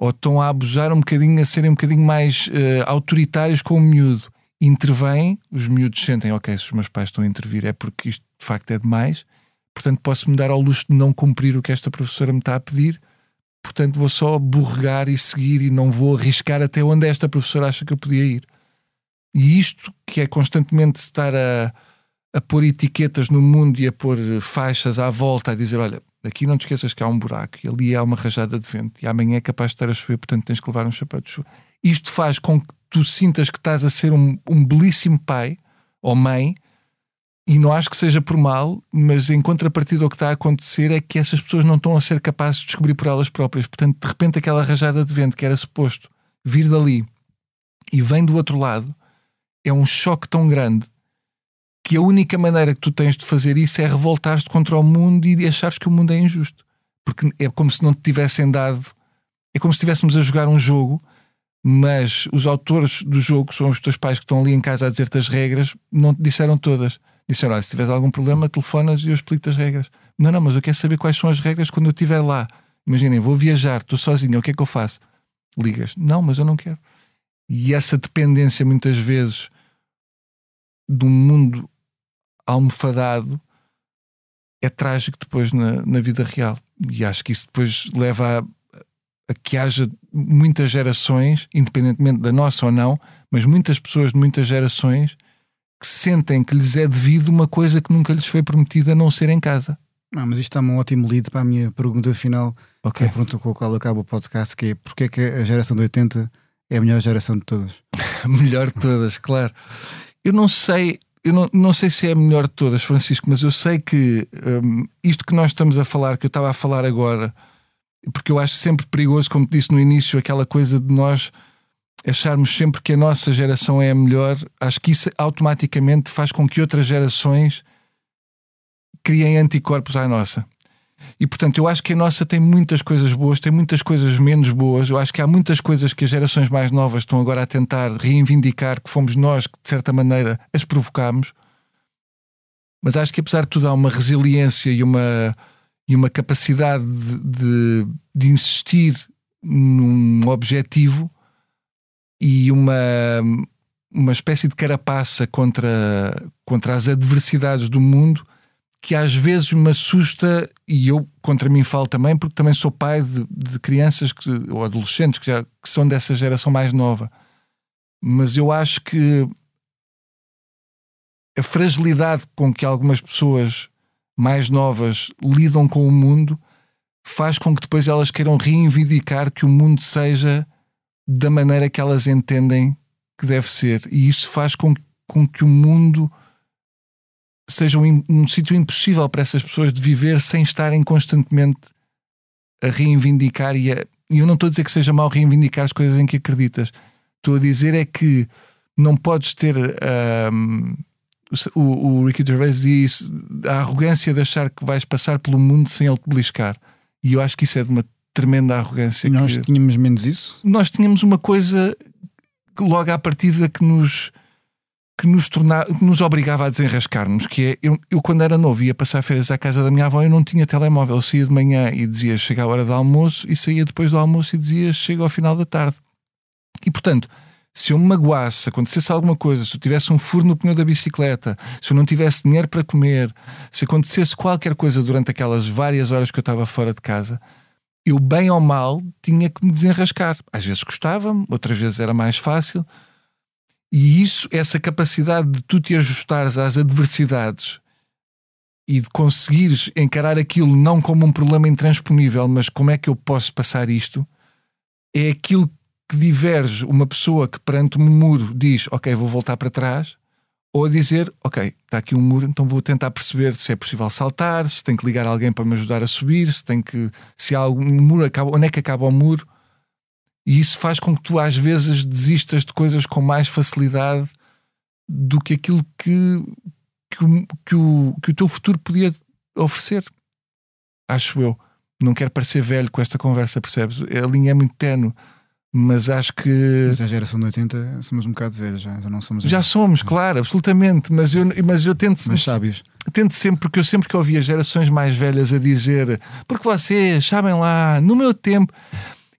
ou estão a abusar um bocadinho, a serem um bocadinho mais uh, autoritários com o miúdo, intervêm, os miúdos sentem, ok, se os meus pais estão a intervir é porque isto de facto é demais, portanto posso-me dar ao luxo de não cumprir o que esta professora me está a pedir, portanto vou só borregar e seguir e não vou arriscar até onde esta professora acha que eu podia ir. E isto, que é constantemente estar a, a pôr etiquetas no mundo e a pôr faixas à volta, a dizer: olha, aqui não te esqueças que há um buraco e ali há uma rajada de vento e amanhã é capaz de estar a chover, portanto tens que levar um chapéu de chuva. Isto faz com que tu sintas que estás a ser um, um belíssimo pai ou mãe e não acho que seja por mal, mas em contrapartida o que está a acontecer é que essas pessoas não estão a ser capazes de descobrir por elas próprias. Portanto, de repente, aquela rajada de vento que era suposto vir dali e vem do outro lado, é um choque tão grande que a única maneira que tu tens de fazer isso é revoltar-te contra o mundo e achares que o mundo é injusto. Porque é como se não te tivessem dado. É como se estivéssemos a jogar um jogo, mas os autores do jogo, são os teus pais que estão ali em casa a dizer-te as regras, não te disseram todas. Disseram: olha, se tiveres algum problema, telefonas e eu explico as regras. Não, não, mas eu quero saber quais são as regras quando eu estiver lá. Imaginem, vou viajar, estou sozinho, o que é que eu faço? Ligas. Não, mas eu não quero. E essa dependência, muitas vezes, um mundo almofadado é trágico depois na, na vida real. E acho que isso depois leva a, a, que haja muitas gerações, independentemente da nossa ou não, mas muitas pessoas de muitas gerações que sentem que lhes é devido uma coisa que nunca lhes foi prometida a não ser em casa. Não, mas isto está-me um ótimo lead para a minha pergunta final, okay. que é a pergunta com a qual acaba o podcast, que é porque é que a geração de 80 é a melhor geração de todas? [LAUGHS] melhor de todas, claro. Eu não sei, eu não, não sei se é a melhor de todas, Francisco, mas eu sei que um, isto que nós estamos a falar, que eu estava a falar agora, porque eu acho sempre perigoso, como te disse no início, aquela coisa de nós acharmos sempre que a nossa geração é a melhor, acho que isso automaticamente faz com que outras gerações criem anticorpos à nossa. E portanto, eu acho que a nossa tem muitas coisas boas, tem muitas coisas menos boas. Eu acho que há muitas coisas que as gerações mais novas estão agora a tentar reivindicar, que fomos nós que, de certa maneira, as provocámos. Mas acho que, apesar de tudo, há uma resiliência e uma, e uma capacidade de, de, insistir num objetivo e uma, uma espécie de carapaça contra, contra as adversidades do mundo que às vezes me assusta, e eu contra mim falo também, porque também sou pai de, de crianças que, ou adolescentes que, já, que são dessa geração mais nova. Mas eu acho que a fragilidade com que algumas pessoas mais novas lidam com o mundo faz com que depois elas queiram reivindicar que o mundo seja da maneira que elas entendem que deve ser. E isso faz com, com que o mundo seja um, um sítio impossível para essas pessoas de viver sem estarem constantemente a reivindicar e, a, e eu não estou a dizer que seja mal reivindicar as coisas em que acreditas. Estou a dizer é que não podes ter um, o, o Ricky Gervais diz a arrogância de achar que vais passar pelo mundo sem ele te beliscar. E eu acho que isso é de uma tremenda arrogância. E nós que... tínhamos menos isso? Nós tínhamos uma coisa que logo à partida que nos que nos, tornava, que nos obrigava a desenrascar-nos, que é, eu, eu, quando era novo ia passar férias à casa da minha avó, eu não tinha telemóvel, eu saía de manhã e dizia chega a hora do almoço e saía depois do almoço e dizia chega ao final da tarde. E portanto, se eu me magoasse, se acontecesse alguma coisa, se eu tivesse um furo no pneu da bicicleta, se eu não tivesse dinheiro para comer, se acontecesse qualquer coisa durante aquelas várias horas que eu estava fora de casa, eu, bem ou mal, tinha que me desenrascar. Às vezes gostava-me, outras vezes era mais fácil, e isso, essa capacidade de tu te ajustares às adversidades e de conseguires encarar aquilo não como um problema intransponível, mas como é que eu posso passar isto, é aquilo que diverge. Uma pessoa que perante um muro diz, ok, vou voltar para trás, ou dizer, ok, está aqui um muro, então vou tentar perceber se é possível saltar, se tem que ligar alguém para me ajudar a subir, se tem que, se há algum muro, acaba, onde é que acaba o muro, e isso faz com que tu às vezes desistas de coisas com mais facilidade do que aquilo que, que, o, que, o, que o teu futuro podia oferecer. Acho eu. Não quero parecer velho com esta conversa, percebes? A linha é muito tenue, mas acho que. Mas a geração de 80 somos um bocado velhos, já, já não somos. Já somos, claro, absolutamente. Mas eu, mas eu tento. Mas sábios. Tento sempre, porque eu sempre que ouvia gerações mais velhas a dizer, porque vocês sabem lá, no meu tempo.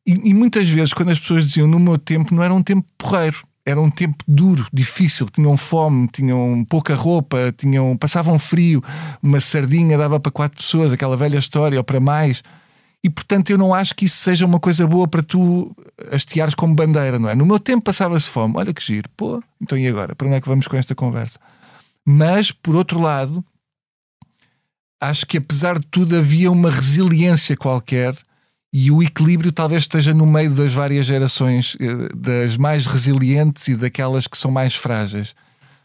E, e, muitas vezes, quando as pessoas diziam no meu tempo, não era um tempo porreiro, era um tempo duro, difícil. Tinham fome, tinham pouca roupa, tinham, passavam frio, uma sardinha dava para quatro pessoas, aquela velha história, ou para mais. E portanto, eu não acho que isso seja uma coisa boa para tu hasteares como bandeira, não é? No meu tempo passava-se fome, olha que giro, pô, então e agora? Para onde é que vamos com esta conversa? Mas, por outro lado, acho que apesar de tudo havia uma resiliência qualquer e o equilíbrio talvez esteja no meio das várias gerações, eh, das mais resilientes e daquelas que são mais frágeis.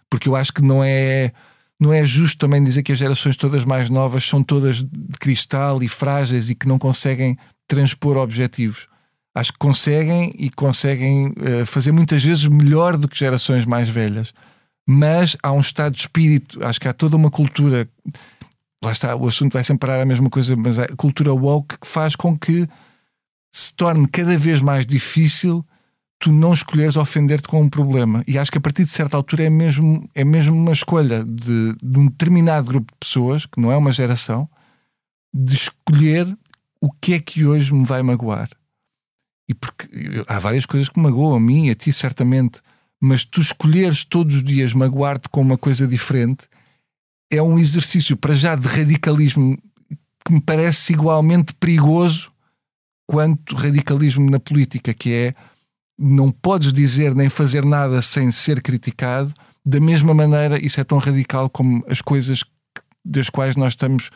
Porque eu acho que não é, não é justo também dizer que as gerações todas mais novas são todas de cristal e frágeis e que não conseguem transpor objetivos. Acho que conseguem e conseguem uh, fazer muitas vezes melhor do que gerações mais velhas. mas há um estado de espírito, acho que há toda uma cultura. Lá está, o assunto vai sempre parar a mesma coisa, mas a cultura woke que faz com que se torne cada vez mais difícil tu não escolheres ofender-te com um problema. E acho que a partir de certa altura é mesmo, é mesmo uma escolha de, de um determinado grupo de pessoas, que não é uma geração, de escolher o que é que hoje me vai magoar. E porque há várias coisas que me magoam a mim, a ti certamente, mas tu escolheres todos os dias magoar-te com uma coisa diferente é um exercício para já de radicalismo que me parece igualmente perigoso quanto radicalismo na política, que é não podes dizer nem fazer nada sem ser criticado. Da mesma maneira, isso é tão radical como as coisas das quais nós estamos,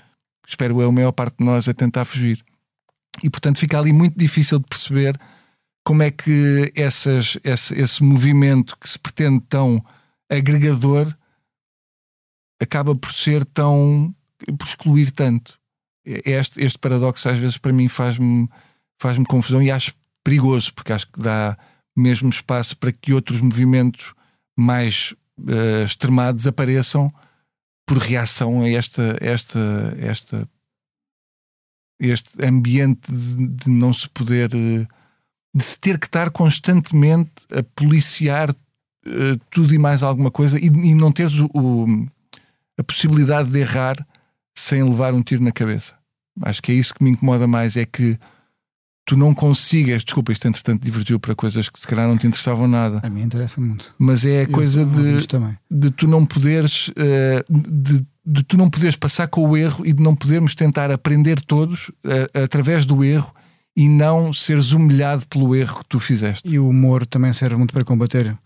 espero eu, a maior parte de nós, a tentar fugir. E portanto fica ali muito difícil de perceber como é que essas, esse, esse movimento que se pretende tão agregador acaba por ser tão. por excluir tanto. Este, este paradoxo às vezes para mim faz-me faz confusão e acho perigoso, porque acho que dá mesmo espaço para que outros movimentos mais uh, extremados apareçam por reação a esta, esta, esta, este ambiente de, de não se poder. Uh, de se ter que estar constantemente a policiar uh, tudo e mais alguma coisa e, e não teres o, o, a possibilidade de errar sem levar um tiro na cabeça. Acho que é isso que me incomoda mais, é que tu não consigas, desculpa, isto entretanto divergiu para coisas que se calhar não te interessavam nada. A mim interessa muito. Mas é a coisa de, de tu não poderes uh, de, de, tu não poderes passar com o erro e de não podermos tentar aprender todos uh, através do erro e não seres humilhado pelo erro que tu fizeste. E o humor também serve muito para combater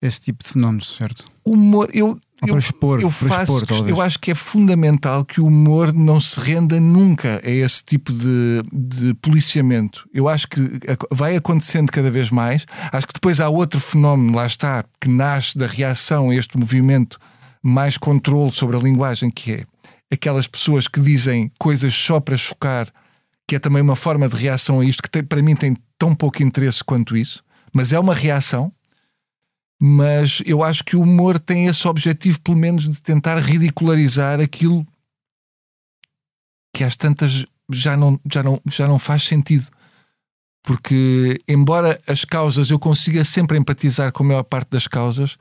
esse tipo de fenómenos, certo? O humor, eu, eu, para expor, eu, faço, expor, eu acho que é fundamental que o humor não se renda nunca a esse tipo de, de policiamento. Eu acho que vai acontecendo cada vez mais. Acho que depois há outro fenómeno, lá está, que nasce da reação a este movimento mais controle sobre a linguagem, que é aquelas pessoas que dizem coisas só para chocar que é também uma forma de reação a isto, que tem, para mim tem tão pouco interesse quanto isso, mas é uma reação. Mas eu acho que o humor tem esse objetivo, pelo menos, de tentar ridicularizar aquilo que às tantas já não, já não, já não faz sentido. Porque, embora as causas eu consiga sempre empatizar com a maior parte das causas,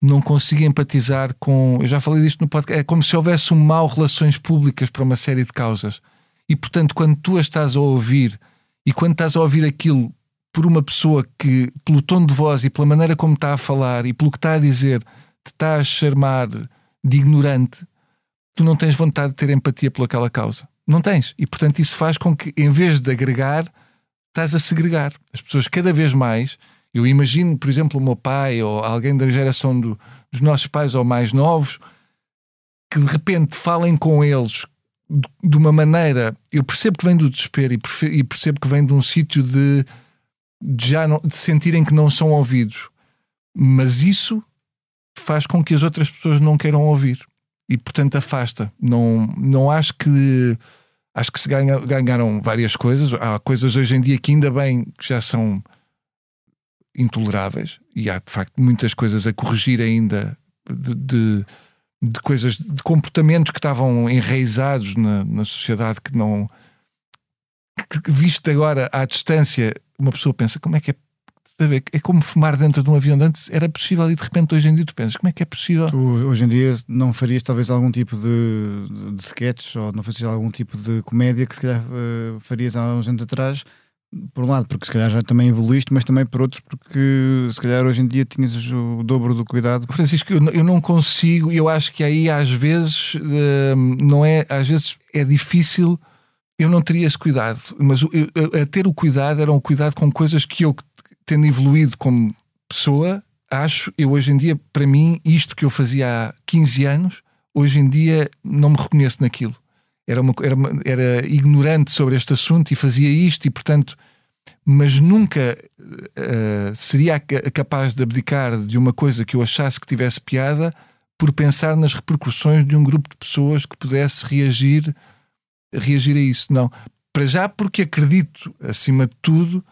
não consigo empatizar com. Eu já falei disto no podcast. É como se houvesse um mau relações públicas para uma série de causas. E portanto, quando tu a estás a ouvir e quando estás a ouvir aquilo por uma pessoa que, pelo tom de voz e pela maneira como está a falar e pelo que está a dizer, te está a chamar de ignorante, tu não tens vontade de ter empatia pelaquela causa. Não tens. E portanto, isso faz com que, em vez de agregar, estás a segregar. As pessoas cada vez mais. Eu imagino, por exemplo, o meu pai ou alguém da geração do, dos nossos pais ou mais novos que de repente falem com eles de uma maneira. Eu percebo que vem do desespero e percebo que vem de um sítio de, de, já não, de sentirem que não são ouvidos, mas isso faz com que as outras pessoas não queiram ouvir e, portanto, afasta. Não, não acho que. Acho que se ganha, ganharam várias coisas. Há coisas hoje em dia que ainda bem que já são intoleráveis e há de facto muitas coisas a corrigir ainda de, de de coisas, de comportamentos que estavam enraizados na, na sociedade que não. Que, visto agora à distância, uma pessoa pensa como é que é. É como fumar dentro de um avião. Antes era possível e de repente hoje em dia tu pensas como é que é possível. Tu, hoje em dia não farias talvez algum tipo de, de, de sketch ou não farias algum tipo de comédia que se calhar uh, farias há uns anos atrás por um lado, porque se calhar já também evoluíste, mas também por outro, porque se calhar hoje em dia tinhas o dobro do cuidado. Francisco, eu não consigo, eu acho que aí às vezes hum, não é, às vezes é difícil, eu não teria esse cuidado, mas a ter o cuidado era um cuidado com coisas que eu, tendo evoluído como pessoa, acho, eu hoje em dia, para mim, isto que eu fazia há 15 anos, hoje em dia não me reconheço naquilo. Era, uma, era, era ignorante sobre este assunto e fazia isto, e portanto, mas nunca uh, seria capaz de abdicar de uma coisa que eu achasse que tivesse piada por pensar nas repercussões de um grupo de pessoas que pudesse reagir, reagir a isso. Não. Para já, porque acredito, acima de tudo,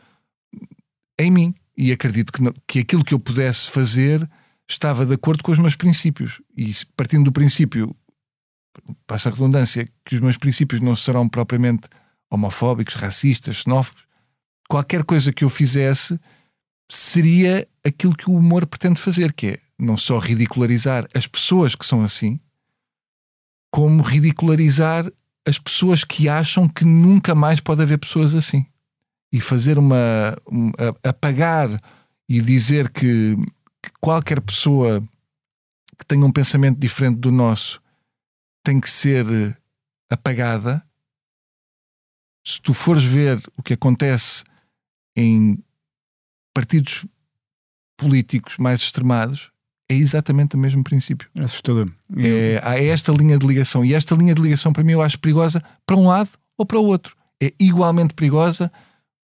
em mim. E acredito que, que aquilo que eu pudesse fazer estava de acordo com os meus princípios. E partindo do princípio, passa a redundância, que os meus princípios não serão propriamente homofóbicos, racistas, xenófobos, qualquer coisa que eu fizesse seria aquilo que o humor pretende fazer, que é não só ridicularizar as pessoas que são assim, como ridicularizar as pessoas que acham que nunca mais pode haver pessoas assim. E fazer uma. uma apagar e dizer que, que qualquer pessoa que tenha um pensamento diferente do nosso tem que ser apagada. Se tu fores ver o que acontece em partidos políticos mais extremados, é exatamente o mesmo princípio. É assustador. É, há esta linha de ligação. E esta linha de ligação, para mim, eu acho perigosa para um lado ou para o outro. É igualmente perigosa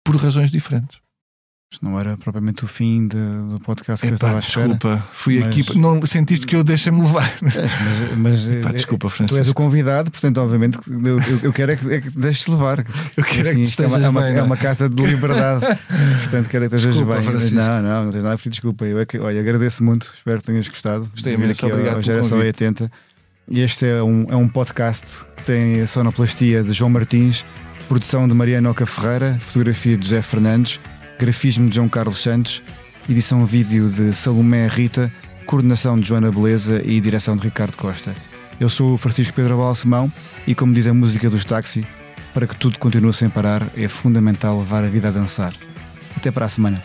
por razões diferentes. Isto não era propriamente o fim de, do podcast que Epá, eu estava a espera. Desculpa, fui mas... aqui. Não sentiste que eu deixei-me levar. Mas, mas Epá, desculpa, Francisco. tu és o convidado, portanto, obviamente, eu, eu quero é que, é que deixes levar. Eu quero assim, é que isto é uma, é, uma, bem, é uma casa de liberdade. [LAUGHS] portanto, quero é que estejas Desculpa, bem. Francisco. Não, não, não tens nada a pedir desculpa. Eu é que, olha, agradeço muito, espero que tenhas gostado. Gostei ao- obrigado ao Geração convite. 80. E este é um, é um podcast que tem a sonoplastia de João Martins, produção de Mariana Oca Ferreira, fotografia de José Fernandes, grafismo de João Carlos Santos, edição vídeo de Salomé Rita, coordenação de Joana Beleza e direção de Ricardo Costa. Eu sou o Francisco Pedro Balsemão e, como diz a música dos táxi, para que tudo continue sem parar, é fundamental levar a vida a dançar. Até para a semana.